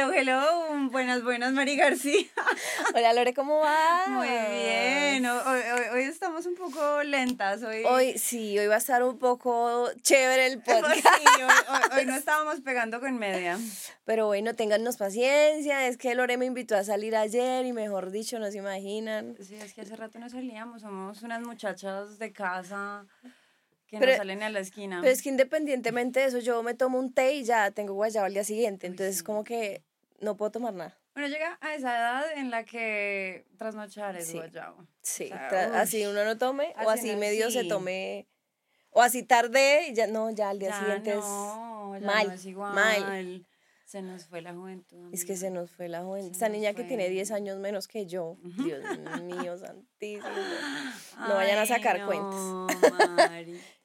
Hello, hello, buenas, buenas, Mari García. Hola Lore, ¿cómo vas? Muy bien, hoy, hoy, estamos un poco lentas. Hoy, hoy sí, hoy va a estar un poco chévere el podcast. Sí, hoy, no estábamos pegando con media. Pero bueno, téngannos paciencia, es que Lore me invitó a salir ayer y mejor dicho, no se imaginan. Sí, es que hace rato no salíamos, somos unas muchachas de casa que no salen a la esquina. Pero es que independientemente de eso, yo me tomo un té y ya tengo guayabo al día siguiente. Entonces, como que no puedo tomar nada. Bueno, llega a esa edad en la que trasnochar es guayabo. Sí, así uno no tome, o así medio se tome, o así tarde, y ya no, ya al día siguiente es mal, es igual. mal. Se nos fue la juventud. Es que se nos fue la juventud. Esta niña que tiene 10 años menos que yo. Dios mío, santísimo. No vayan a sacar cuentas.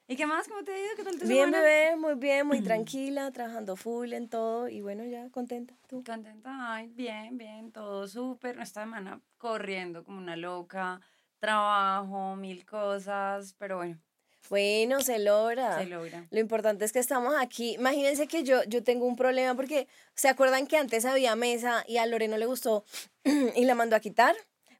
¿Y qué más? ¿Cómo te ha ido? ¿Qué tal tu Bien, bebé, muy bien, muy tranquila, trabajando full en todo y bueno, ya contenta. ¿Tú? Contenta, ay, bien, bien, todo súper. Esta semana corriendo como una loca, trabajo, mil cosas, pero bueno. Bueno, se logra. Se logra. Lo importante es que estamos aquí. Imagínense que yo, yo tengo un problema porque, ¿se acuerdan que antes había mesa y a Loreno le gustó y la mandó a quitar?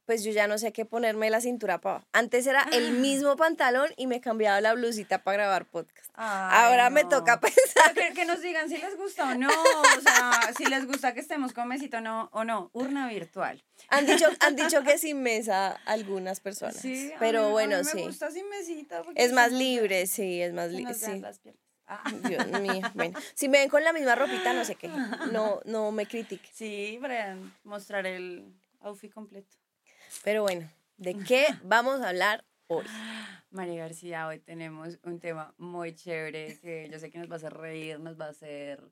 Pues yo ya no sé qué ponerme la cintura para abajo. Antes era el ah. mismo pantalón y me cambiaba la blusita para grabar podcast. Ahora me toca pensar. Que, nos digan si les gusta o no, o sea, si les gusta que estemos con mesito no, o no, urna virtual. Han dicho, han dicho que sin mesa algunas personas. Sí, pero bueno, sí. Me gusta sin mesita. Es más libre, sí, es más libre. Sí. Ah. Dios mío, bueno, si me ven con la misma ropita, no sé qué, no, no me critiquen. Sí, para mostrar el outfit completo. Pero bueno, ¿de qué vamos a hablar hoy? María García, hoy tenemos un tema muy chévere que yo sé que nos va a hacer reír, nos va a hacer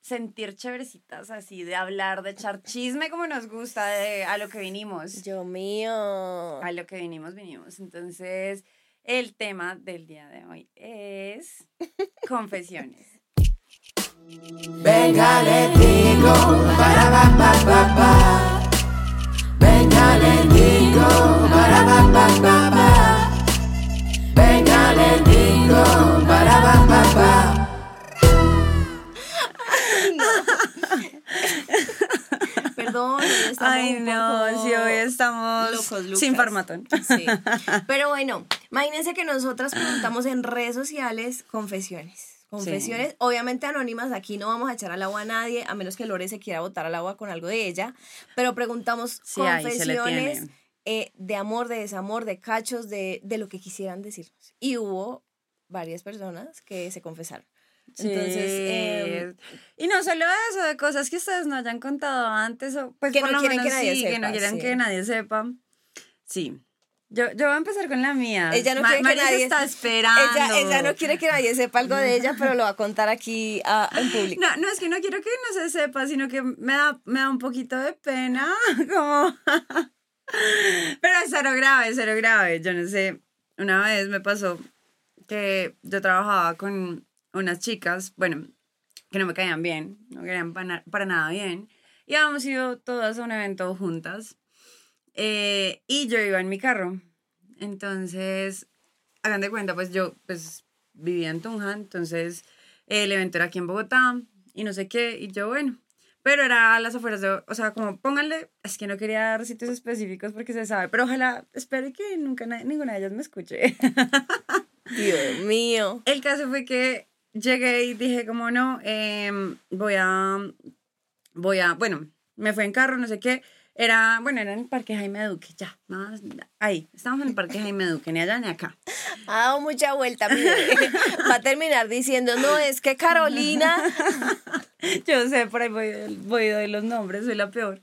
sentir chéverecitas así, de hablar, de echar chisme como nos gusta, de a lo que vinimos. Dios mío. A lo que vinimos, vinimos. Entonces, el tema del día de hoy es confesiones. Venga, le digo, para, pa, pa, pa, Perdón, Ay, no, si hoy estamos sin farmatón. Sí. Pero bueno, imagínense que nosotras preguntamos en redes sociales confesiones. Confesiones, obviamente anónimas, aquí no vamos a echar al agua a nadie, a menos que Lore se quiera botar al agua con algo de ella, pero preguntamos confesiones eh, de amor, de desamor, de cachos, de, de lo que quisieran decirnos. Y hubo varias personas que se confesaron. Entonces, em, y no solo eso, de cosas que ustedes no hayan contado antes, o pues que no quieren que nadie sepa, que no quieren que nadie sepa. Sí. Yo, yo voy a empezar con la mía. Ella no quiere que nadie está esperando. Ella, ella, no quiere que nadie sepa algo de ella, pero lo va a contar aquí a, en público. No, no es que no quiero que no se sepa, sino que me da, me da un poquito de pena, como pero es cero grave, cero grave. Yo no sé, una vez me pasó que yo trabajaba con unas chicas, bueno, que no me caían bien, no querían para, para nada bien, y habíamos ido todas a un evento juntas eh, y yo iba en mi carro. Entonces, hagan de cuenta, pues yo pues vivía en Tunja, entonces el evento era aquí en Bogotá y no sé qué, y yo, bueno, pero era a las afueras de, o sea, como pónganle, es que no quería dar sitios específicos porque se sabe, pero ojalá, espere que nunca ninguna de ellas me escuche. Dios mío. El caso fue que llegué y dije como no, em, voy a, voy a, bueno, me fui en carro, no sé qué, era, bueno, era en el Parque Jaime Duque, ya, más, ahí, estamos en el Parque Jaime Duque, ni allá ni acá. Ha dado mucha vuelta, va a terminar diciendo, no, es que Carolina. Yo sé, por ahí voy, voy de los nombres, soy la peor.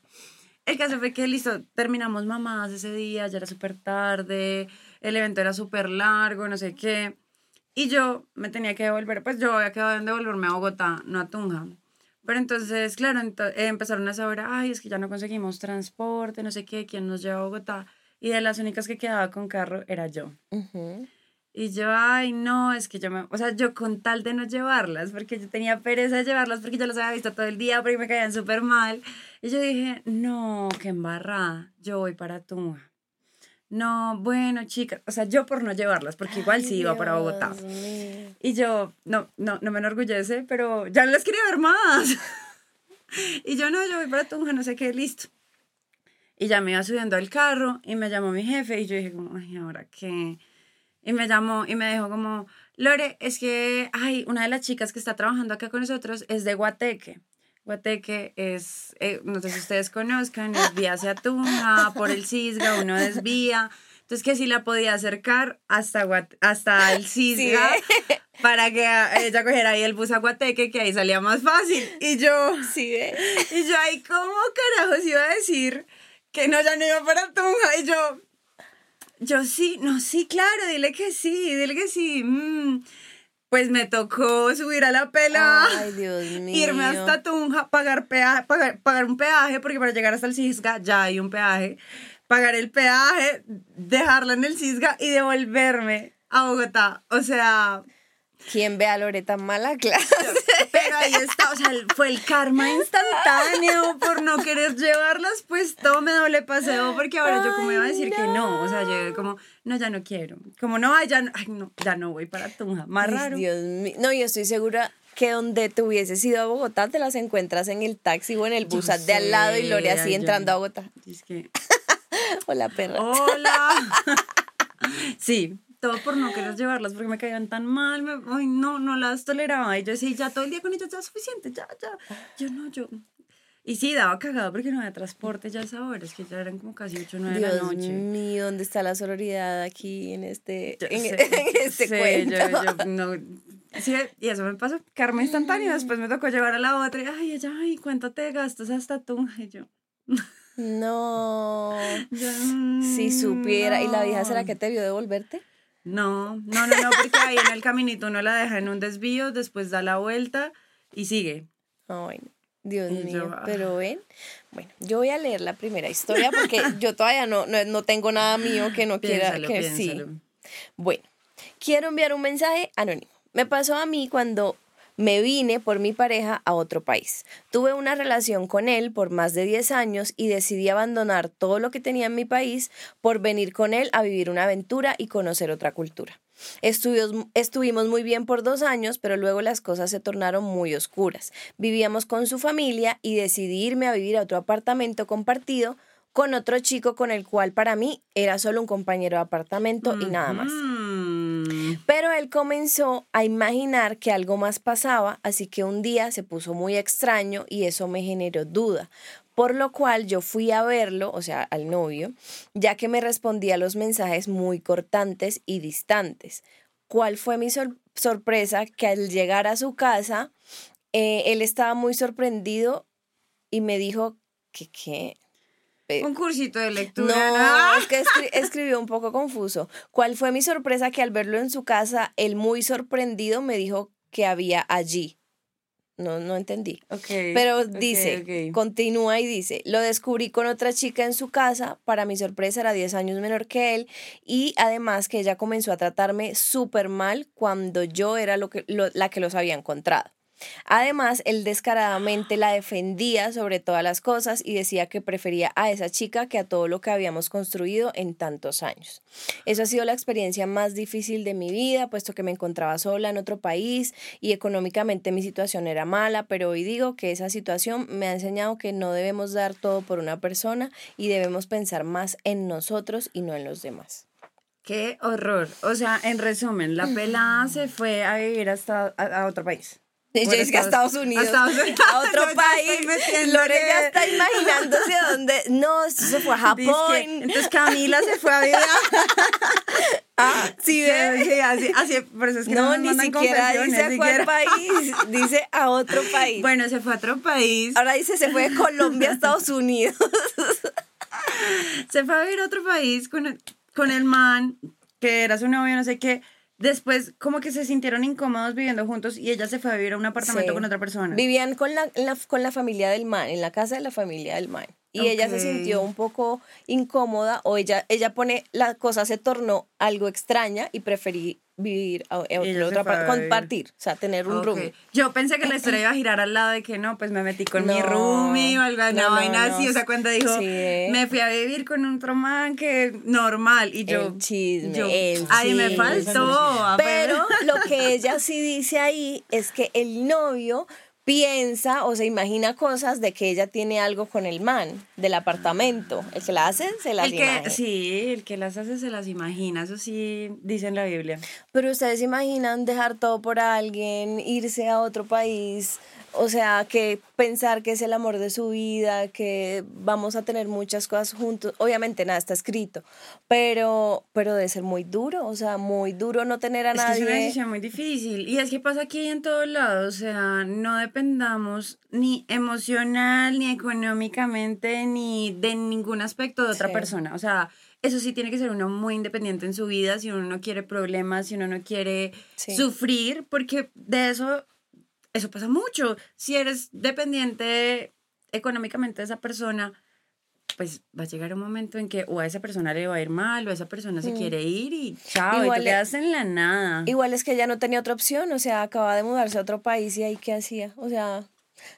El caso fue que, listo, terminamos mamás ese día, ya era súper tarde, el evento era súper largo, no sé qué. Y yo me tenía que devolver, pues yo había quedado en devolverme a Bogotá, no a Tunja. Pero entonces, claro, eh, empezaron a saber, ay, es que ya no conseguimos transporte, no sé qué, quién nos lleva a Bogotá. Y de las únicas que quedaba con carro era yo. Y yo, ay, no, es que yo me, o sea, yo con tal de no llevarlas, porque yo tenía pereza de llevarlas, porque yo las había visto todo el día, porque me caían súper mal. Y yo dije, no, qué embarrada, yo voy para Tunja. No, bueno, chicas, o sea, yo por no llevarlas, porque igual sí iba para Bogotá. Y yo, no, no, no me enorgullece, pero ya no las quería ver más. Y yo no, yo voy para Tunja, no sé qué, listo. Y ya me iba subiendo al carro y me llamó mi jefe y yo dije como, ay, ¿ahora qué? Y me llamó y me dijo como, Lore, es que, ay, una de las chicas que está trabajando acá con nosotros es de Guateque. Guateque es, eh, no sé si ustedes conozcan, es vía hacia Tunja, por el Cisga, uno desvía. Entonces que si la podía acercar hasta, Guat- hasta el Cisga para que ella cogiera ahí el bus a Guateque, que ahí salía más fácil. Y yo, Sí, ve. y yo ahí, ¿cómo carajos iba a decir que no, ya no iba para Tunja? Y yo, yo sí, no, sí, claro, dile que sí, dile que sí. mm. Pues me tocó subir a la pela, Ay, Dios mío. irme hasta Tunja, pagar, peaje, pagar, pagar un peaje, porque para llegar hasta el Cisga ya hay un peaje, pagar el peaje, dejarla en el Cisga y devolverme a Bogotá. O sea, ¿Quién ve a Loreta mala clase? Pero ahí está, o sea, fue el karma instantáneo por no querer llevarlas, pues todo me doble paseo, porque ahora yo como iba a decir que no, o sea, llegué como, no, ya no quiero, como no, ay, ya no, ay, no, ya no voy para Tunja, más raro. Dios mío. No, yo estoy segura que donde te hubieses ido a Bogotá te las encuentras en el taxi o en el bus de al lado y Lore así yo- entrando a Bogotá. Es que, Hola, perra. hola. Sí, todo por no querer llevarlas porque me caían tan mal, me, ay, no, no las toleraba. Y yo decía, ya todo el día con ellas ya es suficiente, ya, ya. Yo no, yo. Y sí, daba cagado porque no había transporte ya a esa hora, es que ya eran como casi 8 o 9 de la Dios noche. mío, ¿dónde está la sororidad aquí en este, Yo en, sé, en este sé, cuento? yo- yo no- sí, y eso me pasó, karma instantáneo. Después me tocó llevar a la otra. y, Ay, ella, ay, ¿cuánto te gastas hasta tú? Y yo, No. yo, Si supiera. ¿Y la vieja será no. que te vio devolverte? No, no, no, no, porque ahí en el caminito uno la deja en un desvío, después da la vuelta y sigue. Ay, no. Dios Y mío. ah. Pero ven, bueno, yo voy a leer la primera historia porque yo todavía no, no, no tengo nada mío que no quiera Piénsalo, que sí. piénsalo. Bueno, quiero enviar un mensaje anónimo. Me pasó a mí cuando me vine por mi pareja a otro país. Tuve una relación con él por más de 10 años y decidí abandonar todo lo que tenía en mi país por venir con él a vivir una aventura y conocer otra cultura. Estuvimos muy bien por dos años, pero luego las cosas se tornaron muy oscuras. Vivíamos con su familia y decidí irme a vivir a otro apartamento compartido con otro chico con el cual para mí era solo un compañero de apartamento y nada más. Mm. Pero él comenzó a imaginar que algo más pasaba, así que un día se puso muy extraño y eso me generó duda. Por lo cual yo fui a verlo, o sea, al novio, ya que me respondía los mensajes muy cortantes y distantes. ¿Cuál fue mi sor- sorpresa? Que al llegar a su casa, eh, él estaba muy sorprendido y me dijo que qué. Un cursito de lectura. no, es que escri- escribió un poco confuso. ¿Cuál fue mi sorpresa? Que al verlo en su casa, él muy sorprendido me dijo que había allí. No, no entendí. Ok, Pero dice, ok. continúa y dice, lo descubrí con otra chica en su casa, para mi sorpresa era 10 años menor que él y además que ella comenzó a tratarme súper mal cuando yo era lo que, lo- la que los había encontrado. Además, él descaradamente la defendía sobre todas las cosas y decía que prefería a esa chica que a todo lo que habíamos construido en tantos años. Eso ha sido la experiencia más difícil de mi vida, puesto que me encontraba sola en otro país y económicamente mi situación era mala, pero hoy digo que esa situación me ha enseñado que no debemos dar todo por una persona y debemos pensar más en nosotros y no en los demás. Qué horror. O sea, en resumen, la pelada se fue a vivir hasta a, a otro país. Bueno, que a Estados Unidos, a Estados Unidos. a otro país. Lore ya está imaginándose dónde. No, se fue a Japón. Entonces Camila se fue a vivir. Ah, sí, ve. Sí, así, así, por eso es que no, No, ni siquiera dice a cuál país, dice a otro país. Bueno, se fue a otro país. Ahora dice se fue de Colombia a Estados Unidos. Se fue a vivir a otro país con el, con el man, que era su novio, no sé qué. Después, como que se sintieron incómodos viviendo juntos y ella se fue a vivir a un apartamento Sí. con otra persona. Vivían con la, la- con la familia del man, en la casa de la familia del man. Y ella se sintió un poco incómoda o ella, ella pone, la cosa se tornó algo extraña y preferí vivir a, a otra parte, compartir, o sea, tener un Ok. roomie. Yo pensé que la historia iba a girar al lado de que no, pues me metí con mi No. roomie o algo, No, no, vaina así. O sea, cuando dijo, Sí, eh. me fui a vivir con otro man que normal. Y yo, El chisme, yo, el ay, me faltó. Pero lo que ella sí dice ahí es que el novio piensa o se imagina cosas de que ella tiene algo con el man del apartamento. El que la hace, se las El imagina. sí, el que las hace se las imagina, eso sí dice en la Biblia. Pero ustedes se imaginan dejar todo por alguien, irse a otro país, o sea, que pensar que es el amor de su vida, que vamos a tener muchas cosas juntos. Obviamente nada está escrito, pero, pero debe ser muy duro, o sea, muy duro no tener a Es que es una nadie. decisión muy difícil. Y es que pasa aquí en todos lados. O sea, no dependamos ni emocional, ni económicamente, ni de ningún aspecto de otra Sí. persona. O sea, eso sí tiene que ser uno muy independiente en su vida, si uno no quiere problemas, si uno no quiere Sí. sufrir, porque de eso, eso pasa mucho. Si eres dependiente económicamente de esa persona, pues va a llegar un momento en que o a esa persona le va a ir mal o a esa persona se quiere ir y chao, y Igual te e- quedas en la nada. Igual es que ella no tenía otra opción, o sea, acaba de mudarse a otro país y ahí qué hacía. O sea,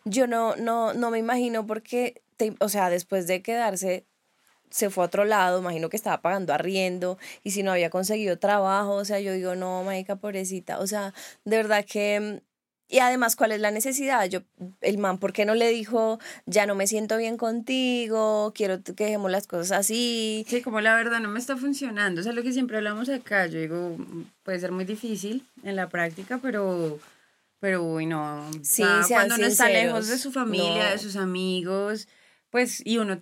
yo no, no, no me imagino porque, te- o sea, después de quedarse, se fue a otro lado, imagino que estaba pagando arriendo y si no había conseguido trabajo, o sea, yo digo, no, marica, pobrecita, o sea, de verdad que... Y además, ¿cuál es la necesidad? Yo, el man, ¿por qué no le dijo, ya no me siento bien contigo, quiero que dejemos las cosas así? Sí, como la verdad no me está funcionando. O sea, lo que siempre hablamos acá, yo digo, puede ser muy difícil en la práctica, pero, pero uy, no. O Sí, sea, cuando uno está lejos de sinceros. su familia, No. de sus amigos, pues, y uno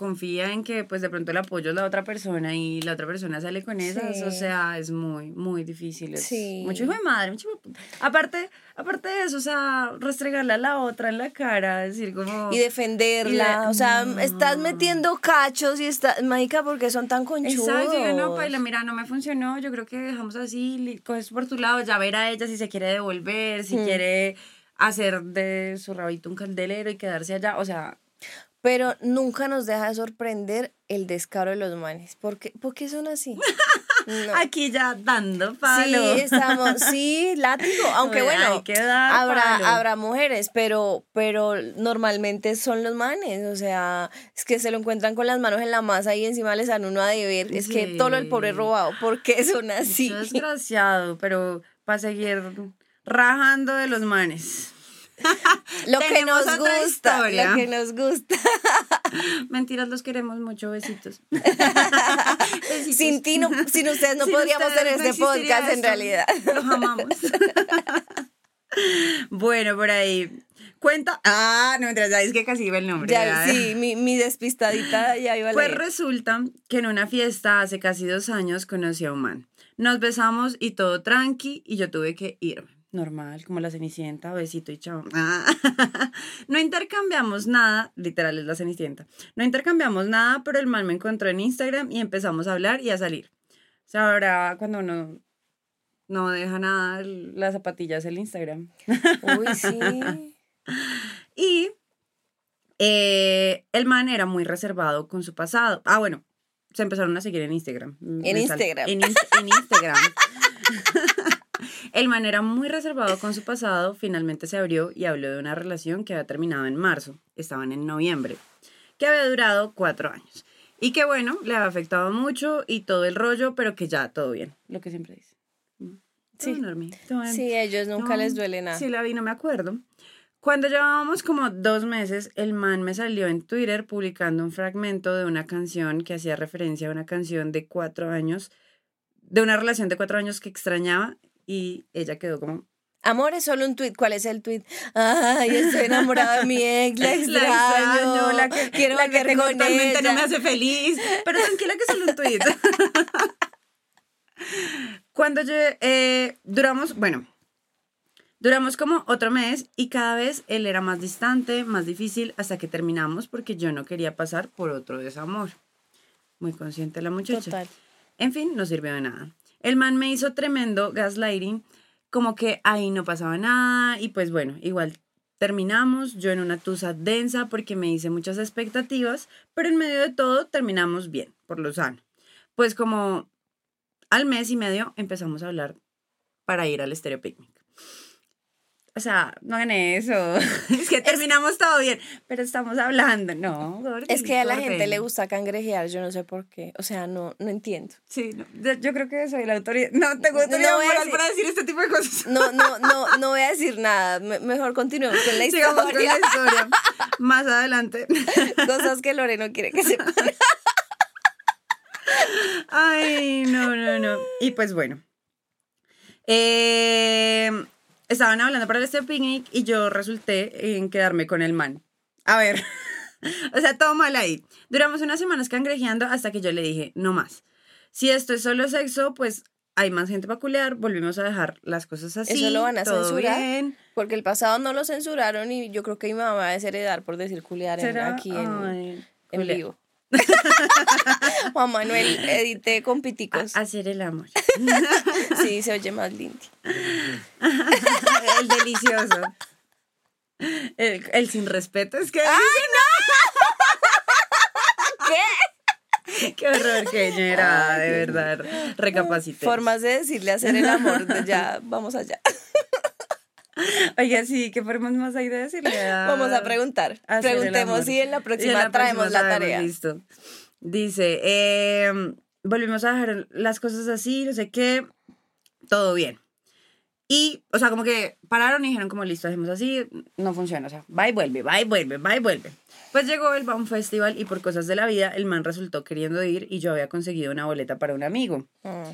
confía en que pues de pronto el apoyo es la otra persona y la otra persona sale con esas, o Sí. sea, es muy, muy difícil. Es Sí. Mucho hijo de madre, mucho hijo de. Aparte, aparte de eso, o sea, restregarle a la otra en la cara, decir como... y defenderla. Y de- o sea, no. estás metiendo cachos y estás, marica, porque son tan conchudos. Exacto, digo, no, Paila, mira, no me funcionó, yo creo que dejamos así, coges por tu lado, ya ver a ella si se quiere devolver, si Hmm. quiere hacer de su rabito un candelero y quedarse allá, o sea, Pero nunca nos deja de sorprender el descaro de los manes. ¿Por qué, ¿Por qué son así? No. aquí ya dando palo. Sí, estamos, sí, látigo, aunque bueno, habrá, palo. habrá mujeres, pero, pero normalmente son los manes, o sea, es que se lo encuentran con las manos en la masa y encima les dan uno a deber, es que todo del pobre robado, ¿por qué son así? Eso es desgraciado, pero para seguir rajando de los manes. Lo que nos gusta, lo que nos gusta. Mentiras, los queremos mucho, besitos. Besitos. Sin ti, no, sin ustedes no Sin podríamos ustedes tener no este podcast en realidad. Los amamos. bueno, por ahí. Cuenta. Ah, no, mientras ya es que casi iba el nombre. Ya, sí, mi, mi despistadita ya iba a Pues resulta que en una fiesta hace casi dos años conocí a un man. Nos besamos y todo tranqui y yo tuve que irme. Normal, como la cenicienta, besito y chao. Ah. No intercambiamos nada, literal es la cenicienta. No intercambiamos nada, pero el man me encontró en Instagram y empezamos a hablar y a salir. O sea, ahora cuando uno no deja nada, las zapatillas el Instagram. Uy, sí. Y eh, el man era muy reservado con su pasado. Ah, bueno, se empezaron a seguir en Instagram. En Me Instagram. En, en Instagram. el man era muy reservado con su pasado. Finalmente se abrió y habló de una relación que había terminado en marzo. Estaban en noviembre. Que había durado cuatro años. Y que bueno, le había afectado mucho y todo el rollo, pero que ya todo bien. Lo que siempre dice. Mm, Sí. todo normal, todo bien. Sí, a ellos nunca No, les duele nada. Sí, la vi, no me acuerdo. Cuando llevábamos como dos meses, el man me salió en Twitter publicando un fragmento de una canción que hacía referencia a una canción de cuatro años, de una relación de cuatro años que extrañaba y ella quedó como... Amor es solo un tweet. ¿Cuál es el tweet? Ay, estoy enamorada de mi ex, la extraño. extraño, la que, quiero la que tengo con ella. no me hace feliz. Pero tranquila que solo un tweet. Cuando yo, eh, duramos, bueno, duramos como otro mes y cada vez él era más distante, más difícil, hasta que terminamos porque yo no quería pasar por otro desamor. Muy consciente la muchacha. Total. En fin, no sirvió de nada. El man me hizo tremendo gaslighting, como que ahí no pasaba nada y pues bueno, igual terminamos, yo en una tusa densa porque me hice muchas expectativas, pero en medio de todo terminamos bien, por lo sano. Pues como al mes y medio empezamos a hablar para ir al Stereo Picnic. O sea, no hagan eso. Es que terminamos todo bien, pero estamos hablando. No, Es que a la gente le gusta cangrejear, yo no sé por qué. O sea, no, no entiendo. Sí, yo, creo que soy la autoridad. No tengo autoridad no, moral para decir este tipo de cosas. No, no, no, no voy a decir nada. mejor continuemos con la historia. Sigamos con la historia. Más adelante. Cosas que Lore no quiere que sepan. Ay, no, no, no. Y pues bueno. Eh estaban hablando para este picnic y yo resulté en quedarme con el man. A ver, o sea, todo mal ahí. Duramos unas semanas cangrejeando hasta que yo le dije, no más. Si esto es solo sexo, pues hay más gente para culear, volvimos a dejar las cosas así. Eso lo van a censurar. Porque el pasado no lo censuraron y yo creo que mi mamá va a desheredar por decir culear aquí en, en vivo. Juan Manuel, edité con piticos. hacer el amor. sí, se oye más lindo. el delicioso. El, sin respeto es que. ¡Ay, no! ¿Qué? Qué horror que era, de verdad. Recapacité. Formas de decirle hacer el amor, ya, vamos allá. Oiga, sí, ¿qué formas más hay de decirle? Vamos a preguntar. Preguntemos si en la próxima traemos la tarea. Listo. Dice, em, volvimos a dejar las cosas así, no sé qué, todo bien. Y, o sea, como que pararon y dijeron como, listo, hacemos así, no funciona, o sea, va y vuelve, va y vuelve, va y vuelve. Pues llegó el Baum Festival y por cosas de la vida el man resultó queriendo ir y yo había conseguido una boleta para un amigo, mm.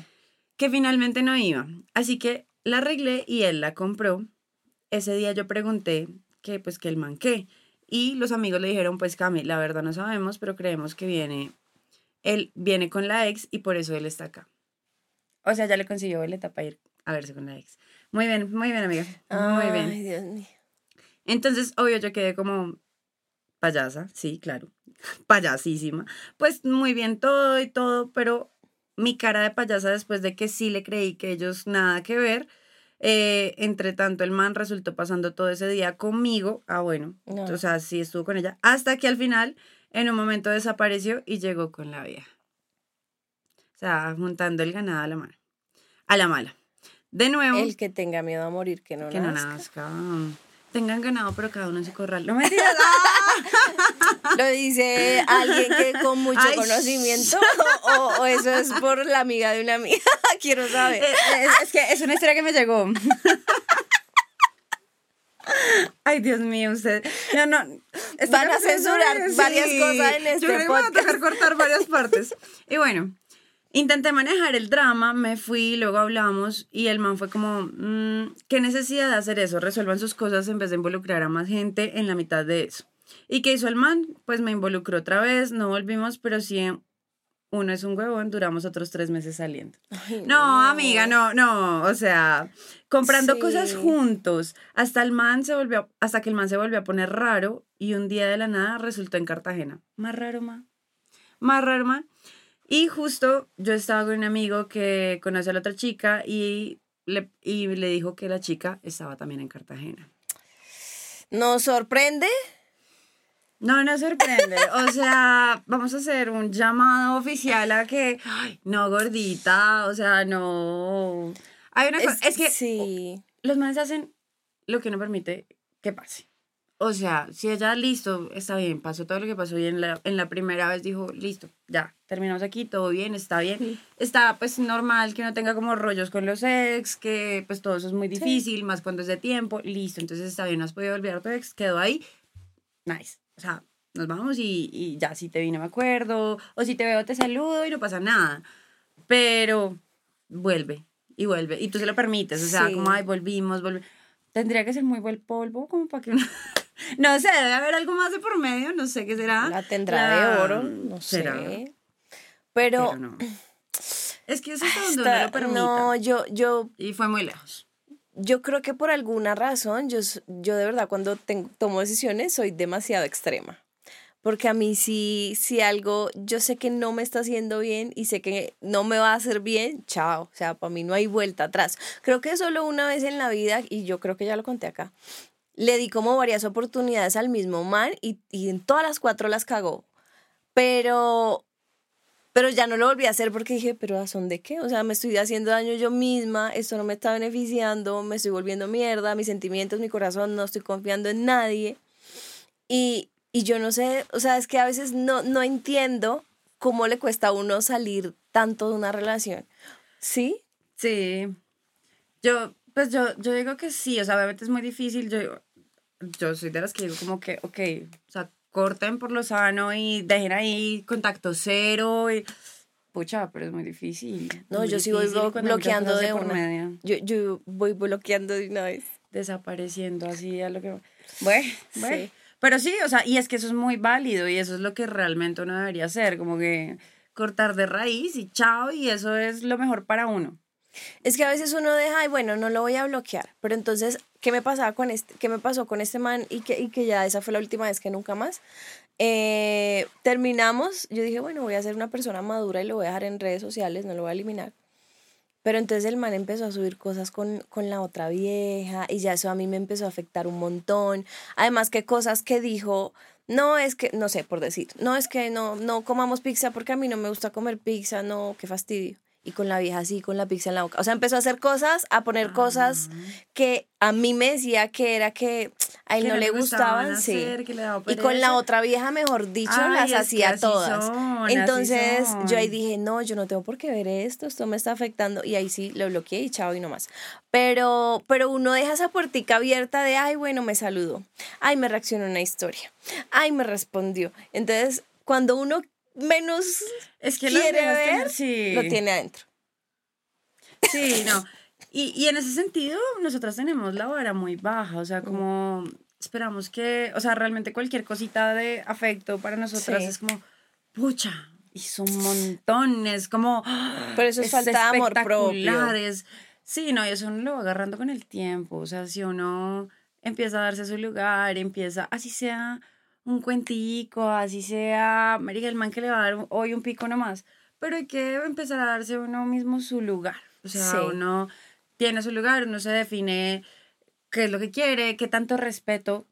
que finalmente no iba. Así que la arreglé y él la compró ese día yo pregunté que pues que el man qué. Y los amigos le dijeron, pues Cami, la verdad no sabemos, pero creemos que viene, él viene con la ex y por eso él está acá. O sea, ya le consiguió boleta para ir a verse con la ex. Muy bien, muy bien, amiga. Muy bien. Ay, Dios mío. Entonces, obvio, yo quedé como payasa, sí, claro, payasísima. Pues muy bien todo y todo, pero mi cara de payasa después de que sí le creí que ellos nada que ver, eh, entre tanto, el man resultó pasando todo ese día conmigo. Ah, bueno, o sea, sí estuvo con ella. Hasta que al final, en un momento desapareció y llegó con la vieja. O sea, juntando el ganado a la mala. A la mala. De nuevo. El que tenga miedo a morir, que no que nazca. no nazca. Tengan ganado, pero cada uno en su corral. No me ¿Lo dice alguien que con mucho conocimiento o, eso es por la amiga de una amiga? Quiero saber. Eh, eh, es, que es una historia que me llegó. Ay, Dios mío, usted. No, no. Van a censurar varias cosas en este Yo creo podcast. Que a dejar cortar varias partes. Y bueno, intenté manejar el drama, me fui, luego hablamos y el man fue como, mm, ¿qué necesidad de hacer eso? Resuelvan sus cosas en vez de involucrar a más gente en la mitad de eso. ¿Y qué hizo el man? Pues me involucró otra vez, no volvimos, pero sí, uno es un huevón, duramos otros tres meses saliendo. no, amiga, no, no, o sea, comprando cosas juntos, hasta el man se volvió, hasta que el man se volvió a poner raro y un día de la nada resultó en Cartagena. Más raro, más. Más raro, más. Y justo yo estaba con un amigo que conoce a la otra chica y le, y le dijo que la chica estaba también en Cartagena. ¿Nos sorprende? No, no sorprende. O sea, vamos a hacer un llamado oficial a que, no, gordita, o sea, no. Hay una cosa, es que sí. los manes hacen lo que no permite que pase. O sea, si ella, listo, está bien, pasó todo lo que pasó y en la, en la primera vez dijo, listo, ya, terminamos aquí, todo bien, está bien. Está pues normal que no tenga como rollos con los ex, que pues todo eso es muy difícil, más cuando es de tiempo, listo, entonces está bien, no has podido olvidar tu ex, quedó ahí, nice o sea, nos vamos y, y ya si te vino me acuerdo, o si te veo te saludo y no pasa nada. Pero vuelve y vuelve, y tú se lo permites, o sea, como, ay, volvimos, volvimos. Tendría que ser muy buen polvo como para que. no sé, debe haber algo más de por medio, no sé qué será. La tendrá de oro, no sé. Pero... no. Es que eso es donde uno lo permite. No, yo, yo... Y fue muy lejos yo creo que por alguna razón, yo, yo de verdad cuando tengo, tomo decisiones soy demasiado extrema. Porque a mí si, si algo, yo sé que no me está haciendo bien y sé que no me va a hacer bien, chao. O sea, para mí no hay vuelta atrás. Creo que solo una vez en la vida, y yo creo que ya lo conté acá, le di como varias oportunidades al mismo man y, y en todas las cuatro las cagó. Pero Pero ya no lo volví a hacer porque dije, pero ¿a son de qué? O sea, me estoy haciendo daño yo misma, esto no me está beneficiando, me estoy volviendo mierda, mis sentimientos, mi corazón, no estoy confiando en nadie. Y, y yo no sé, o sea, es que a veces no, no entiendo cómo le cuesta a uno salir tanto de una relación. ¿Sí? Sí. Yo, pues yo, yo digo que sí, o sea, obviamente es muy difícil. Yo, yo soy de las que digo como que, ok, o sea, corten por lo sano y dejen ahí contacto cero y... Pucha, pero es muy difícil. No, yo sí voy bloqueando de una. Yo, yo voy bloqueando de una vez. Desapareciendo así a lo que... Bueno, bueno. Pero sí, o sea, y es que eso es muy válido y eso es lo que realmente uno debería hacer, como que cortar de raíz y chao, y eso es lo mejor para uno. Es que a veces uno deja, y bueno, no lo voy a bloquear, pero entonces, ¿qué me pasaba con este, qué me pasó con este man y que, y que ya esa fue la última vez que nunca más? Eh, terminamos, yo dije, bueno, voy a ser una persona madura y lo voy a dejar en redes sociales, no lo voy a eliminar. Pero entonces el man empezó a subir cosas con, con la otra vieja y ya eso a mí me empezó a afectar un montón. Además que cosas que dijo, no es que, no sé, por decir, no es que no, no comamos pizza porque a mí no me gusta comer pizza, no, qué fastidio y con la vieja así, con la pizza en la boca. O sea, empezó a hacer cosas, a poner cosas ah. que a mí me decía que era que a él no, le gustaban, sí. y con la otra vieja, mejor dicho, las hacía todas. Entonces yo ahí dije, no, yo no tengo por qué ver esto, esto me está afectando. Y ahí sí lo bloqueé y chao y nomás. Pero, pero uno deja esa puertica abierta de, ay, bueno, me saludó. Ay, me reaccionó una historia. Ay, me respondió. Entonces, cuando uno menos es que quiere ver, sí. lo tiene adentro. Sí, no. Y, y en ese sentido, nosotras tenemos la vara muy baja, o sea, como esperamos que, o sea, realmente cualquier cosita de afecto para nosotras es como, pucha, hizo un montón, es como... Pero eso es, falta de amor propio. Sí, no, y eso uno lo va agarrando con el tiempo, o sea, si uno empieza a darse su lugar, empieza, así sea un cuentico, así sea, María, el man que le va a dar hoy un pico nomás, pero hay que empezar a darse uno mismo su lugar. O sea, uno tiene su lugar, uno se define qué es lo que quiere, qué tanto respeto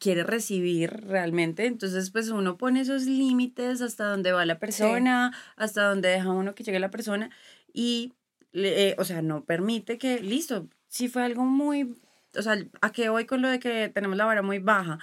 quiere recibir realmente. Entonces, pues uno pone esos límites hasta donde va la persona, hasta donde deja uno que llegue la persona y, eh, o sea, no permite que, listo, si fue algo muy, o sea, ¿a qué voy con lo de que tenemos la vara muy baja?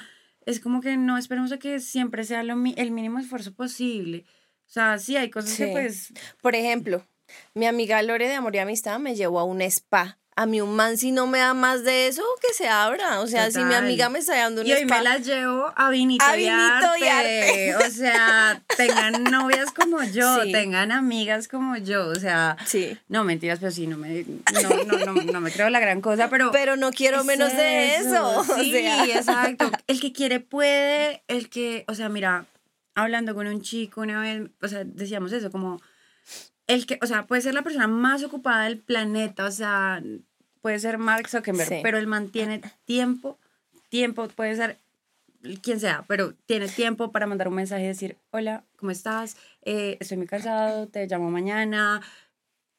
Es como que no esperemos a que siempre sea lo, el mínimo esfuerzo posible. O sea, sí hay cosas que pues... Por ejemplo, mi amiga Lore de Amor y Amistad me llevó a un spa a mí un man si no me da más de eso, que se abra. O sea, si mi amiga me está dando un Y hoy me la llevo a Vinito, a y, arte. O sea, tengan novias como yo, tengan amigas como yo. O sea, sí. no mentiras, pero sí, no me, no, no, no, no me creo la gran cosa, pero... Pero no quiero menos de eso. Sí, exacto. El que quiere puede, el que, o sea, mira, hablando con un chico una vez, o sea, decíamos eso, como el que, o sea, puede ser la persona más ocupada del planeta, o sea, puede ser Mark Zuckerberg, pero él mantiene tiempo, tiempo, puede ser quien sea, pero tiene tiempo para mandar un mensaje y decir, hola, ¿cómo estás? Eh, estoy muy cansado, te llamo mañana.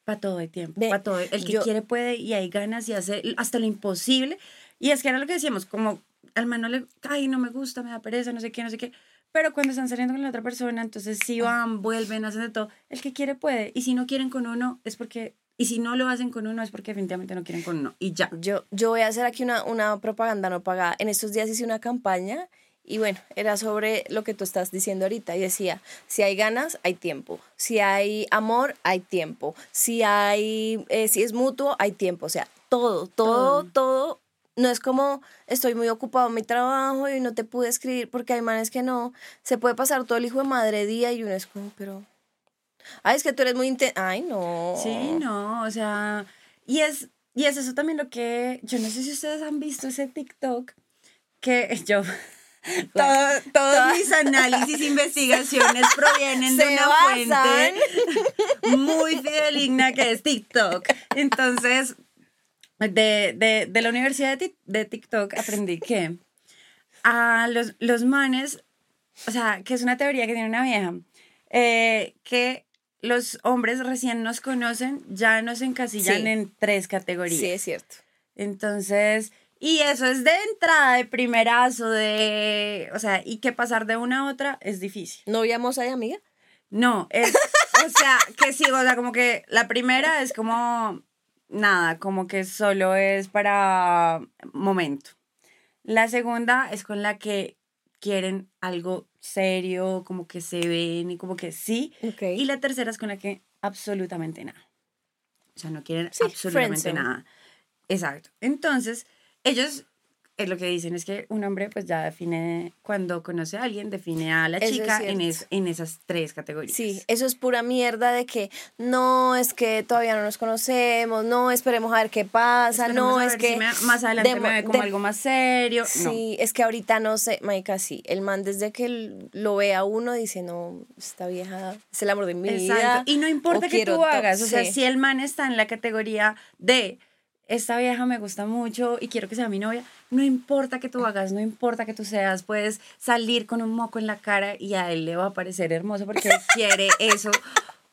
Para todo el tiempo, para todo. El que quiere puede y hay ganas y hace hasta lo imposible. Y es que era lo que decíamos, como al man no le, ay, no me gusta, me da pereza, no sé qué, no sé qué. Pero cuando están saliendo con la otra persona, entonces sí van, vuelven, hacen de todo. El que quiere puede. Y si no quieren con uno, es porque y si no lo hacen con uno es porque definitivamente no quieren con uno. Y ya. Yo, yo voy a hacer aquí una, una propaganda no pagada. En estos días hice una campaña y bueno, era sobre lo que tú estás diciendo ahorita. Y decía, si hay ganas, hay tiempo. Si hay amor, hay tiempo. Si hay, eh, si es mutuo, hay tiempo. O sea, todo, todo, todo. No es como estoy muy ocupado en mi trabajo y no te pude escribir porque hay manes que no. Se puede pasar todo el hijo de madre día y uno es como, pero Ay, es que tú eres muy intensa. Ay, no. Sí, no, o sea, y es, y es eso también lo que, yo no sé si ustedes han visto ese TikTok que yo... todos mis análisis e investigaciones provienen de una fuente muy fideligna que es TikTok. Entonces, de, de, de la universidad de, de, TikTok aprendí que a los, los manes, o sea, que es una teoría que tiene una vieja, eh, que los hombres recién nos conocen, ya nos encasillan en tres categorías. Sí, es cierto. Entonces, y eso es de entrada, de primerazo, de, o sea, y que pasar de una a otra es difícil. ¿No veíamos ahí, amiga? No, es, o sea, que sí, o sea, como que la primera es como nada, como que solo es para momento. La segunda es con la que quieren algo serio, como que se ven y como que sí. Y la tercera es con la que absolutamente nada. O sea, no quieren absolutamente nada. Exacto. Entonces, ellos es lo que dicen es que un hombre pues ya define, cuando conoce a alguien, define a la chica en, en esas tres categorías. Sí, eso es pura mierda de que no, es que todavía no nos conocemos, no, esperemos a ver qué pasa, no, es que... más adelante me ve como algo más serio. Sí, es que ahorita no sé, Maika, sí, el man desde que lo ve a uno dice, no, esta vieja es el amor de mi Exacto. Y no importa que tú hagas, o sea, si el man está en la categoría de esta vieja me gusta mucho y quiero que sea mi novia, no importa que tú hagas, no importa que tú seas, puedes salir con un moco en la cara y a él le va a parecer hermoso porque quiere eso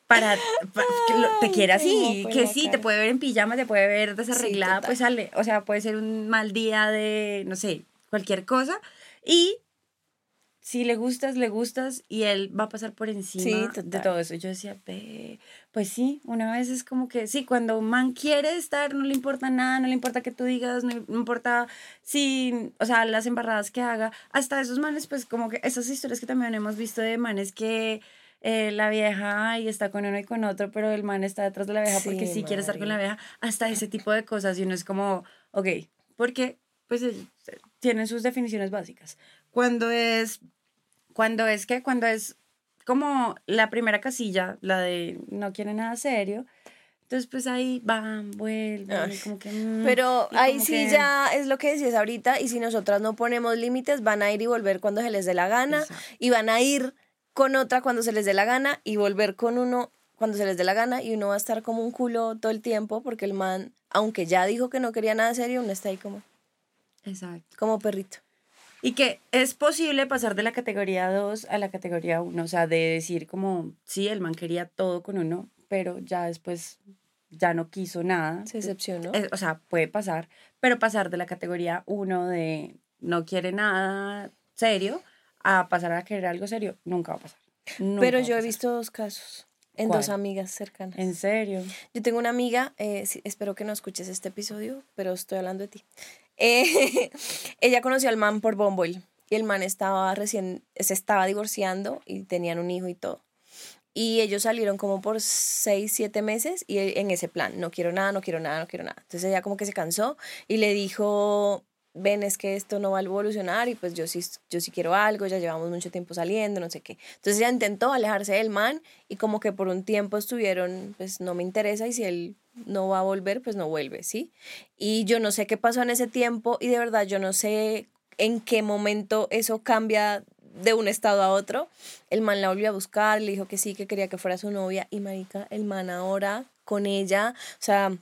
para, que te quiere así, que sí, te puede ver en pijama, te puede ver desarreglada, pues sale, o sea, puede ser un mal día de, no sé, cualquier cosa. Y si le gustas, le gustas y él va a pasar por encima de todo eso. Yo decía, ve, pues sí, una vez es como que sí, cuando un man quiere estar, no le importa nada, no le importa que tú digas, no, importa si, o sea, las embarradas que haga, hasta esos manes, pues como que esas historias que también hemos visto de manes que eh, la vieja y está con uno y con otro, pero el man está detrás de la vieja porque sí quiere estar con la vieja, hasta ese tipo de cosas y uno es como, ok, porque pues tienen sus definiciones básicas. Cuando es cuando es que, cuando es como la primera casilla, la de no quiere nada serio, entonces pues ahí van, vuelven, como que... Mm, pero ahí sí ya es lo que decías ahorita, y si nosotras no ponemos límites, van a ir y volver cuando se les dé la gana, y van a ir con otra cuando se les dé la gana, y volver con uno cuando se les dé la gana, y uno va a estar como un culo todo el tiempo, porque el man, aunque ya dijo que no quería nada serio, uno está ahí como... Exacto. Como perrito. Y que es posible pasar de la categoría 2 a la categoría 1, o sea, de decir como, sí, el man quería todo con uno, pero ya después ya no quiso nada. Se decepcionó. o sea, puede pasar, pero pasar de la categoría 1 de no quiere nada serio a pasar a querer algo serio, nunca va a pasar. pero yo he visto dos casos en dos amigas cercanas. ¿En serio? Yo tengo una amiga, eh, espero que no escuches este episodio, pero estoy hablando de ti. Eh, ella conoció al man por Bumble y el man estaba recién, se estaba divorciando y tenían un hijo y todo. Y ellos salieron como por seis, siete meses y en ese plan, no quiero nada, no quiero nada, no quiero nada. Entonces ella como que se cansó y le dijo, ven, es que esto no va a evolucionar y pues yo sí, yo sí quiero algo, ya llevamos mucho tiempo saliendo, no sé qué. Entonces ella intentó alejarse del man y como que por un tiempo estuvieron, pues no me interesa y si él no va a volver, pues no vuelve, ¿sí? Y yo no sé qué pasó en ese tiempo y de verdad yo no sé en qué momento eso cambia de un estado a otro. El man la volvió a buscar, le dijo que sí, que quería que fuera su novia y marica, el man ahora con ella, o sea,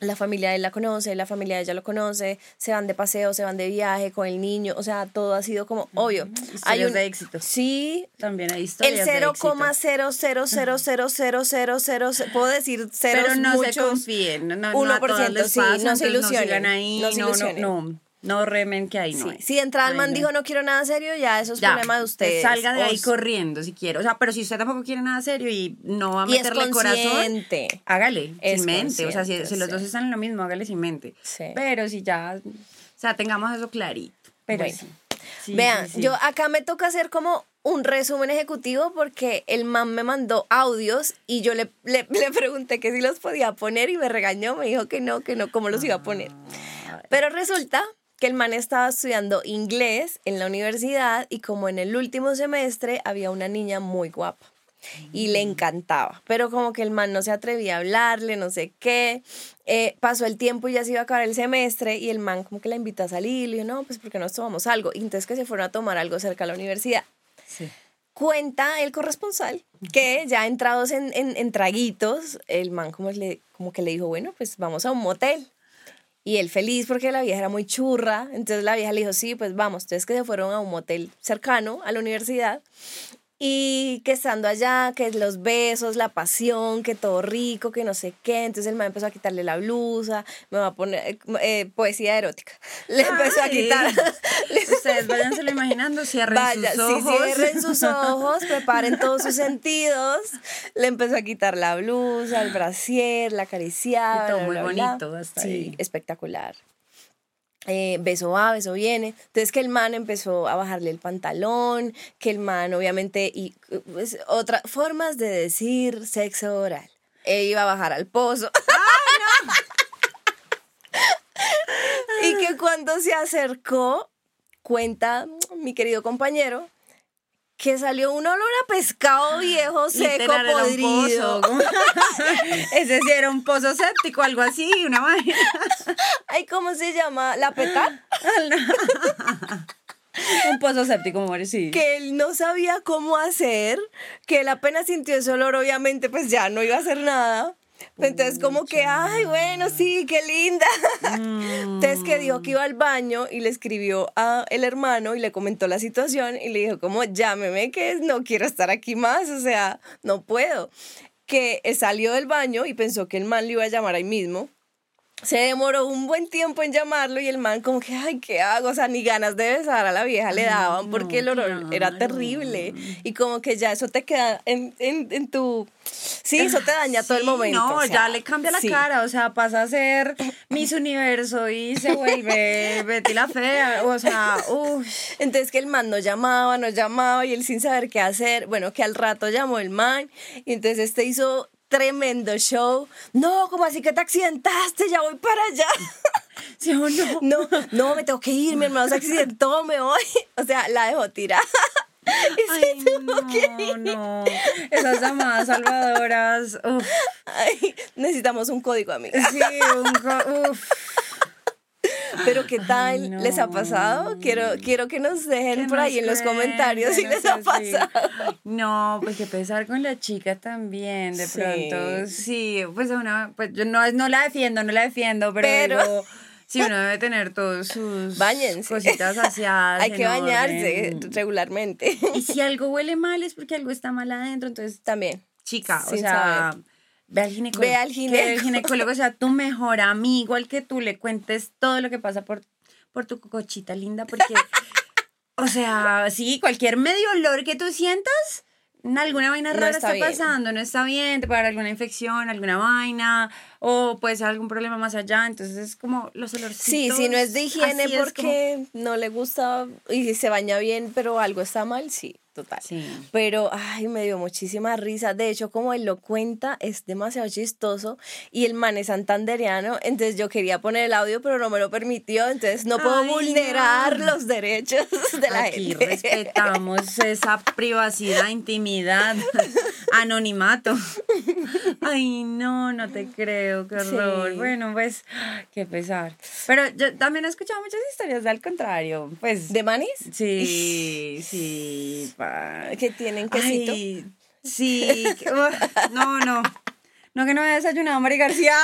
la familia de él la conoce, la familia de ella lo conoce, se van de paseo, se van de viaje con el niño, o sea, todo ha sido como obvio. hay un de éxito. Sí. También hay historias El 0,0000000 puedo decir cero Pero no se confíen, no, no, 1%, sí, no se ilusionen. ahí, no, no, no. No remen que ahí no. Sí. Si entra el man dijo no quiero nada serio, ya eso es problema de ustedes. Salga de ahí corriendo si quiere. O sea, pero si usted tampoco quiere nada serio y no va a meterle el corazón, hágale sin mente. O sea, si, los dos están en lo mismo, hágale sin mente. Sí. Pero si ya, o sea, tengamos eso clarito. Pero sí. Vean, yo acá me toca hacer como un resumen ejecutivo porque el man me mandó audios y yo le, le, le pregunté que si los podía poner y me regañó, me dijo que no, que no, cómo los iba a poner. Pero resulta que el man estaba estudiando inglés en la universidad y como en el último semestre había una niña muy guapa y le mm. encantaba, pero como que el man no se atrevía a hablarle, no sé qué. Eh, pasó el tiempo y ya se iba a acabar el semestre y el man como que la invitó a salir, y le dijo, no, pues porque nos tomamos algo. Y entonces que se fueron a tomar algo cerca de la universidad. Cuenta el corresponsal que ya entrados en, en, traguitos, el man como, le, como que le dijo, bueno, pues vamos a un motel. Y él feliz porque la vieja era muy churra. Entonces la vieja le dijo, sí, pues vamos. Entonces que se fueron a un motel cercano a la universidad. Y que estando allá, que los besos, la pasión, que todo rico, que no sé qué. Entonces el man empezó a quitarle la blusa, me va a poner eh, poesía erótica. Le empezó a quitar. Ustedes váyanselo imaginando, cierren Vaya, sus sí, ojos. cierren sus ojos, preparen todos sus sentidos. Le empezó a quitar la blusa, el brasier, la acariciaba. Y todo bla, muy bla, bla. bonito hasta Sí, ahí. espectacular. Eh, beso va, beso viene. Entonces que el man empezó a bajarle el pantalón, que el man obviamente, y pues, otras formas de decir sexo oral. E iba a bajar al pozo. y que cuando se acercó, cuenta mi querido compañero, que salió un olor a pescado viejo, seco, podrido. Ese sí era un pozo séptico, algo así, una vaina. Ay, ¿cómo se llama? ¿La petar? Un pozo séptico, amor, sí. que él no sabía cómo hacer, que él apenas sintió ese olor, obviamente, pues ya no iba a hacer nada. Entonces, como que, ay, bueno, sí, qué linda. Entonces, que dijo que iba al baño y le escribió a el hermano y le comentó la situación y le dijo, como, llámeme, que no quiero estar aquí más, o sea, no puedo. Que eh, salió del baño y pensó que el man le iba a llamar ahí mismo. Se demoró un buen tiempo en llamarlo y el man como que, ay, ¿qué hago? O sea, ni ganas de besar a la vieja le daban porque el olor era terrible. Y como que ya eso te queda en, en, en tu... Sí, eso te daña todo el momento. No, o sea, ya le cambia la sí. cara, o sea, pasa a ser Miss Universo y se vuelve Betty la Fea, o sea, uff. Entonces que el man no llamaba, no llamaba y él sin saber qué hacer. Bueno, que al rato llamó el man y entonces este hizo tremendo show. No, como así que te accidentaste? Ya voy para allá. ¿Sí o no? No, no, me tengo que ir, mi hermano se accidentó, me voy. O sea, la dejó tirar. Y se Ay, tuvo que no, ir. no. Esas llamadas salvadoras, uf. Ay, necesitamos un código, amiga. Sí, un uf. Pero ¿qué tal Ay, les ha pasado? Quiero, quiero que nos dejen por ahí en los comentarios si no les ha pasado. No, pues que pesar con la chica también, de Sí. pronto. Sí, pues una, pues yo no, no la defiendo, no la defiendo, pero, Pero- digo, sí, uno debe tener todos sus Báñense. cositas aseadas. Hay que bañarse regularmente. Y si algo huele mal es porque algo está mal adentro, entonces, También. chica, o sea, saber. Ve al ginecólogo. Ve al Que gineco. el ginecólogo sea tu mejor amigo, al que tú le cuentes todo lo que pasa por, por tu cocochita linda, porque, o sea, sí, cualquier medio olor que tú sientas, alguna vaina No rara está está, bien. pasando, no está bien, te puede dar alguna infección, alguna vaina, o puede ser algún problema más allá, entonces es como los olorcitos. Sí, si no es de higiene es como- porque no le gusta y si se baña bien, pero algo está mal, sí, total. Sí. Pero, ay, me dio muchísima risa. De hecho, como él lo cuenta, es demasiado chistoso. Y el man es santandereano, entonces yo quería poner el audio, pero no me lo permitió. Entonces no puedo Ay, vulnerar no. los derechos de la Aquí gente. respetamos esa privacidad, intimidad, anonimato. Ay, no, no te creo, qué horror. Sí. Bueno, pues, qué pesar. Pero yo también he escuchado muchas historias al contrario. Pues, ¿De manis? sí, sí. Pa- Que tienen quesito. Ay, sí. que- uf, no, no. No, que no he desayunado, Mari García.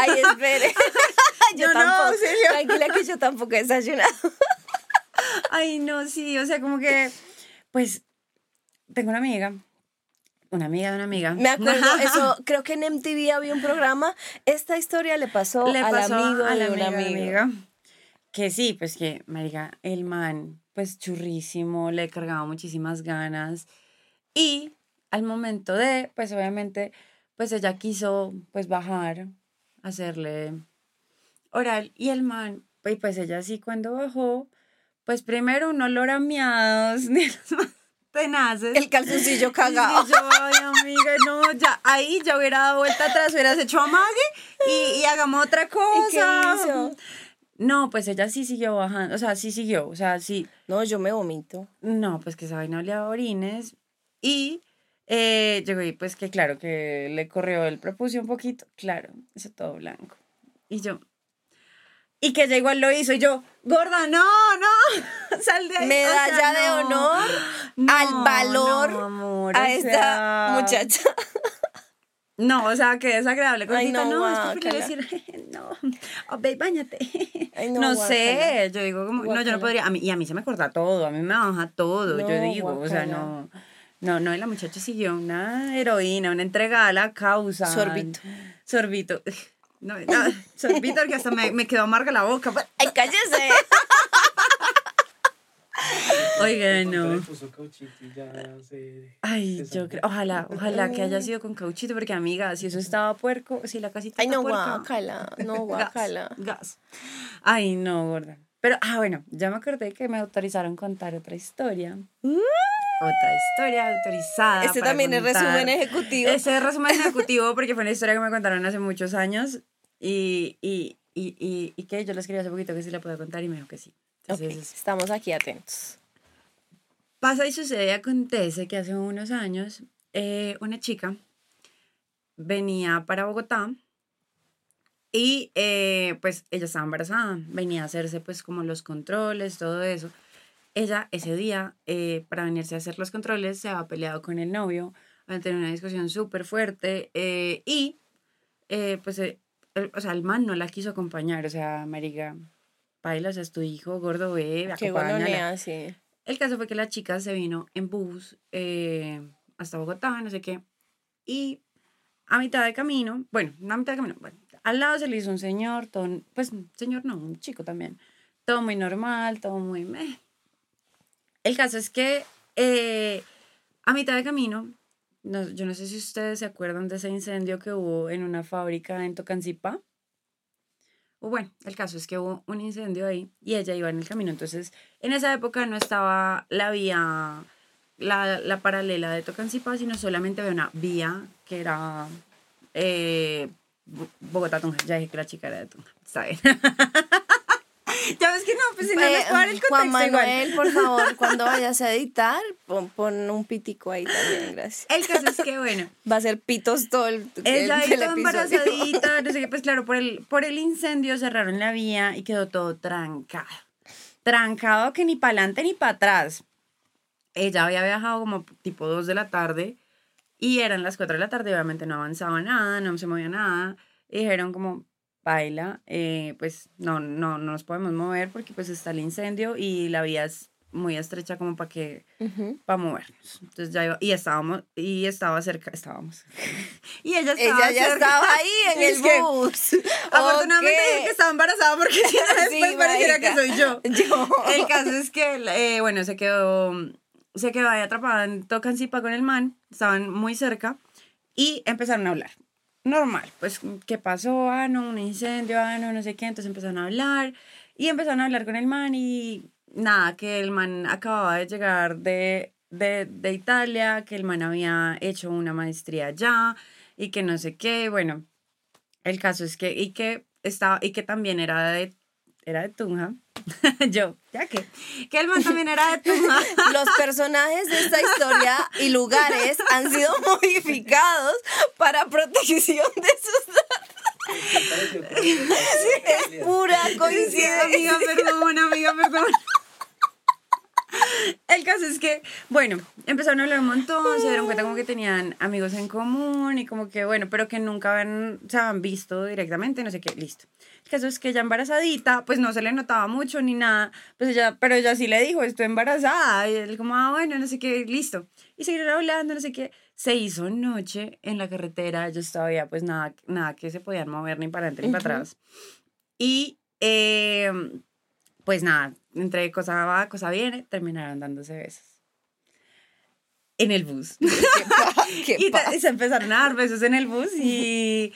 Ay, espere. yo No, no, tampoco. auxilio. Tranquila que yo tampoco he desayunado. Ay, no, sí, o sea, como que, pues, tengo una amiga, una amiga de una amiga. Me acuerdo, eso, creo que en MTV había un programa. Esta historia le pasó, le al pasó amigo a la de un amigo. amiga. Que sí, pues que, marica, el man, pues churrísimo, le cargaba muchísimas ganas. Y al momento de, pues obviamente, pues ella quiso, pues bajar, hacerle oral. Y el man, pues, pues ella sí cuando bajó, pues primero un olor a miados, de los más tenaces. El calzoncillo cagado. Y yo, ay, amiga, no, ya, ahí ya hubiera dado vuelta atrás, hubieras hecho amague y, y hagamos otra cosa. qué hizo? No, pues ella sí siguió bajando, o sea, sí siguió, o sea, sí, No, yo me vomito. no, pues que esa vaina olía a orines y eh, llegó y pues que claro, que le corrió el prepucio un poquito, claro, eso todo blanco. Y yo, y que ella igual lo hizo y yo, gorda, no, no, sal de ahí. o sea, Medalla de no. honor No, al valor no, amor, a esta sea, muchacha. No, o sea, qué desagradable. Ay, Cosita, no, no, es guácala. decir, no, oh, ve, bañate. Ay, no, no guácala. sé, yo digo como, no, yo no podría, a mí, y a mí se me corta todo, a mí me baja todo, yo digo, o sea, no, No, no, la muchacha siguió una heroína, una entregada a la causa. Sorbito. Sorbito. No, no, sorbito que hasta me, me quedó amarga la boca. ¡Ay, cállese! Oiga, no. Le puso cauchito y ya se... Ay, se yo creo, ojalá, ojalá que haya sido con cauchito, porque amiga, si eso estaba puerco, si la casita Ay, no, puerca, guácala. No, guácala. gas. Ay, no, gorda. Pero, ah, bueno, ya me acordé que me autorizaron contar otra historia. Otra historia autorizada. Este también es contar. resumen ejecutivo. Ese es resumen ejecutivo porque fue una historia que me contaron hace muchos años y, y, y, y, y que yo le escribí hace poquito que sí la puedo contar y me dijo que sí. Entonces, estamos aquí atentos. Pasa y sucede y acontece que hace unos años eh, una chica venía para Bogotá y eh, pues ella estaba embarazada, venía a hacerse pues como los controles, todo eso. Ella ese día, eh, para venirse a hacer los controles, se había peleado con el novio, habían tenido una discusión súper fuerte eh, y pues, el- o sea, el man no la quiso acompañar, o sea, marica, bailas, es tu hijo, gordo, ve, Qué acompáñala. sí. El caso fue que la chica se vino en bus eh, hasta Bogotá, no sé qué. Y a mitad de camino, bueno, no a mitad de camino, bueno, al lado se le hizo un señor, todo, pues, señor no, un chico también. Todo muy normal, todo muy meh. El caso es que eh, a mitad de camino, no- yo no sé si ustedes se acuerdan de ese incendio que hubo en una fábrica en Tocancipá. O bueno, el caso es que hubo un incendio ahí y ella iba en el camino. Entonces, en esa época no estaba la vía, la, la paralela de Tocancipá, sino solamente había una vía que era eh, Bo- Bogotá-Tunja. Ya dije que la chica era de Tunja. Está bien. ya ves que no, pues si no Eh, dar el Juan contexto igual. Manuel, por favor, cuando vayas a editar, pon, pon un pitico ahí también, gracias. El caso es que, bueno, Va a ser pitos todo el, el, Ella ahí el episodio. embarazadita, no sé qué, pues claro, por el, por el incendio cerraron la vía y quedó todo trancado. Trancado que ni para adelante ni para atrás. Ella había viajado como tipo 2 de la tarde y eran las 4 de la tarde, obviamente no avanzaba nada, no se movía nada. Y dijeron como, baila, eh, pues no, no, no nos podemos mover porque pues está el incendio y la vía es muy estrecha como para que para movernos. Entonces ya iba, y estábamos, y estaba cerca, estábamos. y ella estaba Ella ya cerca. estaba ahí en el bus. Afortunadamente dije que estaba embarazada porque si no Sí, después pareciera que soy yo. Yo. El caso es que, eh, bueno, se quedó, se quedó ahí atrapada en Tocancipá con el man, estaban muy cerca y empezaron a hablar. Normal, pues, ¿qué pasó? Ah, no, un incendio, ah, no, no sé qué. Entonces empezaron a hablar y empezaron a hablar con el man y nada, que el man acababa de llegar de, de, de Italia, que el man había hecho una maestría allá y que no sé qué. Bueno, el caso es que, y que estaba, y que también era de, era de Tunja. Yo, ya que, que el man también era de Tunja. Los personajes de esta historia y lugares han sido modificados para protección de sus como- es pura Sí, coincidencia. amiga, perdón, amiga, perdón. El caso es que, bueno, empezaron a hablar un montón, se dieron cuenta como que tenían amigos en común y como que, bueno, pero que nunca habían, se habían visto directamente, no sé qué, listo. El caso es que ella embarazadita, pues no se le notaba mucho ni nada, pues ella, pero ella sí le dijo, estoy embarazada, y él como, ah, bueno, no sé qué, listo. Y siguieron hablando, no sé qué. Se hizo noche en la carretera, ellos todavía, pues nada, nada que se podían mover ni para adelante ni para atrás. Y eh, pues nada, entre cosa va, cosa viene, terminaron dándose besos. En el bus. ¿Qué qué y se empezaron a dar besos en el bus y,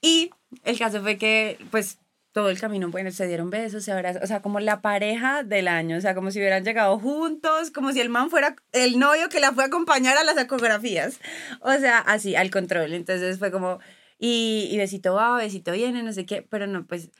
y el caso fue que pues todo el camino, bueno, se dieron besos, se abrazaron, o sea, como la pareja del año, o sea, como si hubieran llegado juntos, como si el man fuera el novio que la fue a acompañar a las ecografías, o sea, así, al control, entonces fue como, y, y besito va, besito viene, no sé qué, pero no, pues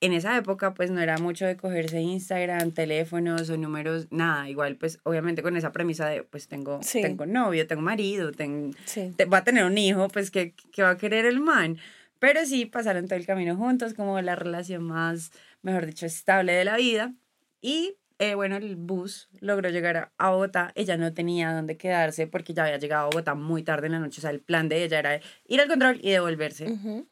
en esa época pues no era mucho de cogerse Instagram, teléfonos o números, nada, igual pues obviamente con esa premisa de pues tengo, Sí. tengo novio, tengo marido, tengo, Sí. te- va a tener un hijo, pues que, que va a querer el man. Pero sí pasaron todo el camino juntos, como la relación más, mejor dicho, estable de la vida. Y eh, bueno, el bus logró llegar a, Bogotá. Ella no tenía dónde quedarse porque ya había llegado a Bogotá muy tarde en la noche. O sea, el plan de ella era ir al control y devolverse. Ujú.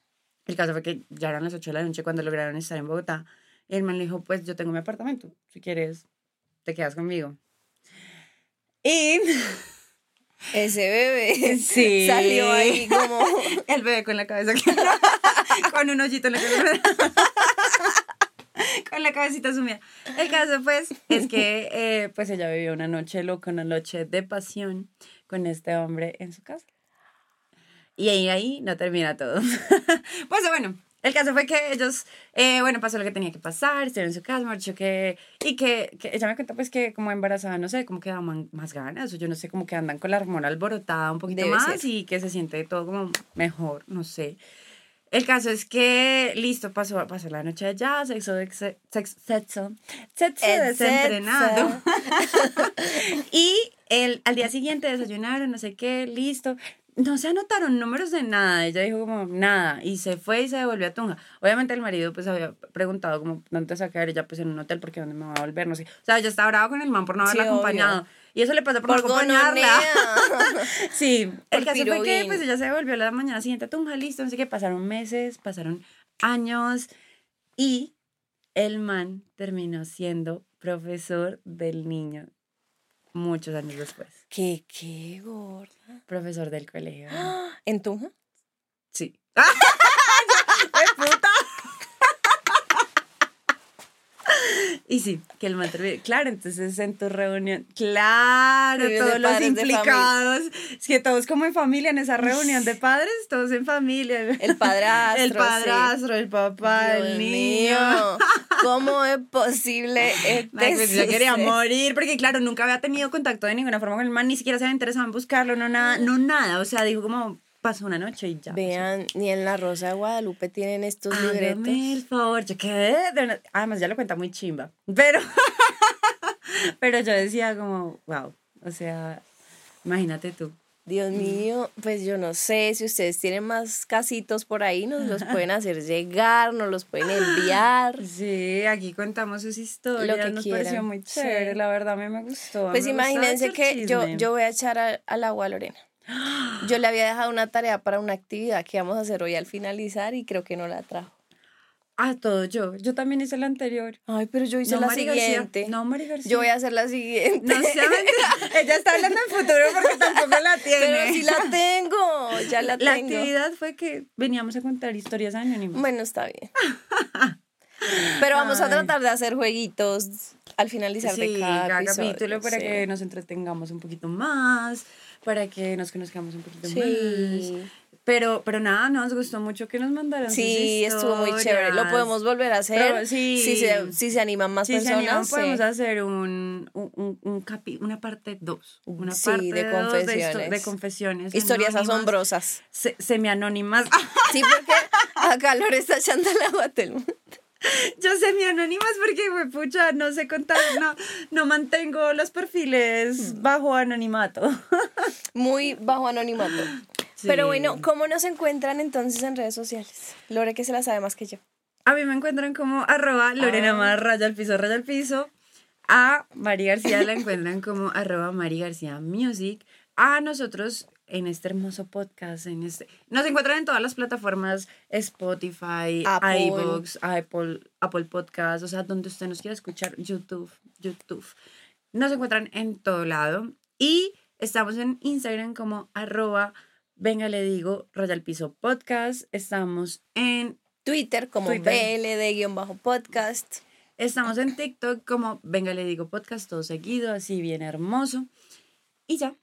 El caso fue que ya eran las 8 de la noche cuando lograron estar en Bogotá. Y el man le dijo, pues yo tengo mi apartamento. Si quieres, te quedas conmigo. Y Ese bebé Sí. salió ahí como... El bebé con la cabeza con un hoyito en la cabeza. con la cabecita sumida. El caso, pues, es que eh, pues ella vivió una noche loca, una noche de pasión con este hombre en su casa. Y ahí, ahí no termina todo. pues bueno, el caso fue que ellos, eh, bueno, pasó lo que tenía que pasar, estuvieron en su casa, marchó que, y que, que ella me cuenta pues que como embarazada, no sé, como que daban más ganas, o yo no sé, como que andan con la hormona alborotada un poquito Debe más ser. y que se siente todo como mejor, no sé. El caso es que, listo, pasó, pasó la noche allá, sexo, sexo, sexo, sexo desentrenado. y el, al día siguiente desayunaron, no sé qué, listo. No se anotaron números de nada. Ella dijo como nada. Y se fue y se devolvió a Tunja. Obviamente el marido pues había preguntado como dónde te vas a quedar ella pues en un hotel porque dónde me va a volver, no sé. O sea, ella estaba brava con el man por no haberla Sí, obvio. acompañado. Y eso le pasó por, Por no acompañarla. Sí, Por el caso fue que pues ella se volvió la mañana siguiente a Tunja, listo, no sé qué, pasaron meses, pasaron años y el man terminó siendo profesor del niño muchos años después. ¿Qué, qué gorda? Profesor del colegio. ¿En Tunja? Sí. ¡Qué puta! Y sí, que el man. Claro, entonces en tu reunión, claro, todos los implicados. Es que todos como en familia, en esa reunión de padres, todos en familia. El padrastro. El sí. padrastro, el papá, Dios el niño. mío, ¿Cómo es posible este Ay, pues yo quería morir porque claro, nunca había tenido contacto de ninguna forma con el man, ni siquiera se había interesado en buscarlo, no nada, no nada, o sea, dijo como pasó una noche y ya. Vean, ni en la Rosa de Guadalupe tienen estos Hágame libretos. el favor, yo quedé de una- Además, ya lo cuenta muy chimba. Pero, pero yo decía como, wow, o sea, imagínate tú. Dios mío, pues yo no sé si ustedes tienen más casitos por ahí, nos los pueden hacer llegar, nos los pueden enviar. Sí, aquí contamos sus historias, Lo que nos quieran, pareció muy sí. chévere, la verdad a mí me gustó. Pues me imagínense que yo, yo voy a echar a- al agua a Lorena. Yo le había dejado una tarea para una actividad que íbamos a hacer hoy al finalizar y creo que no la trajo. Ah, todo yo, yo también hice la anterior. Ay, pero yo hice No, la Mari García. siguiente. No, Mari García. Yo voy a hacer la siguiente. No sea mentira. Ella está hablando en futuro porque tampoco la tiene. Pero sí la tengo, ya la La tengo. actividad fue que veníamos a contar historias anónimas. Bueno, está bien. Pero vamos a Ay. tratar de hacer jueguitos al finalizar Sí, de cada, cada episodio, capítulo para sí. que nos entretengamos un poquito más, para que nos conozcamos un poquito más. Sí. Pero, pero nada, nos gustó mucho que nos mandaran sus Sí, estuvo muy chévere. Lo podemos volver a hacer. Pero, sí. Si se, si se animan más Si se personas. animan, sí. podemos hacer un, un, un, un capi- una parte 2. Una Sí, parte de dos confesiones. de confesiones. Historias anónimas, asombrosas. se- semi-anónimas. Sí, porque acá Lore está echando el agua a todo el mundo. Yo semi-anónimas porque, güey, pucha, no sé contar, no, no mantengo los perfiles bajo anonimato. Muy bajo anonimato. Sí. Pero bueno, ¿cómo nos encuentran entonces en redes sociales? Lore que se la sabe más que yo. A mí me encuentran como arroba Lorena Ah. Mar, raya al piso, raya al piso. A Mari García la encuentran como arroba Mari García Music. A nosotros en este hermoso podcast, en este... Nos encuentran en todas las plataformas Spotify, Apple. iVoox, Apple, Apple Podcast, o sea, donde usted nos quiera escuchar, YouTube, YouTube. Nos encuentran en todo lado. Y estamos en Instagram como arroba Venga, le digo, raya al piso podcast. Estamos en Twitter como. BLD-podcast. Estamos en TikTok como Venga le digo podcast todo seguido, así bien hermoso. Y ya,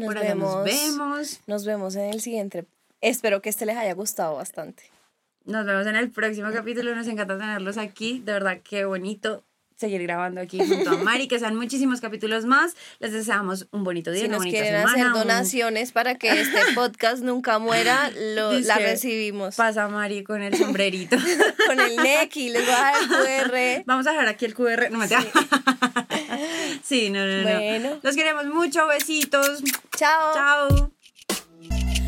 Nos por vemos. nos vemos. Nos vemos en el siguiente. Espero que este les haya gustado bastante. Nos vemos en el próximo capítulo. Nos encanta tenerlos aquí. De verdad, qué bonito seguir grabando aquí junto a Mari. Que sean muchísimos capítulos más. Les deseamos un bonito día, Si una nos bonita quieren semana. hacer un- donaciones para que este podcast nunca muera, lo, la Dizque, recibimos. Pasa Mari con el sombrerito. Con el NECI, les voy a dar el QR. Vamos a dejar aquí el QR. No me Sí, no, no, no. Bueno. Los queremos mucho. Besitos. Chao. Chao.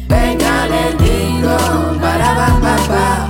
Venga, le digo, para pa pa pa.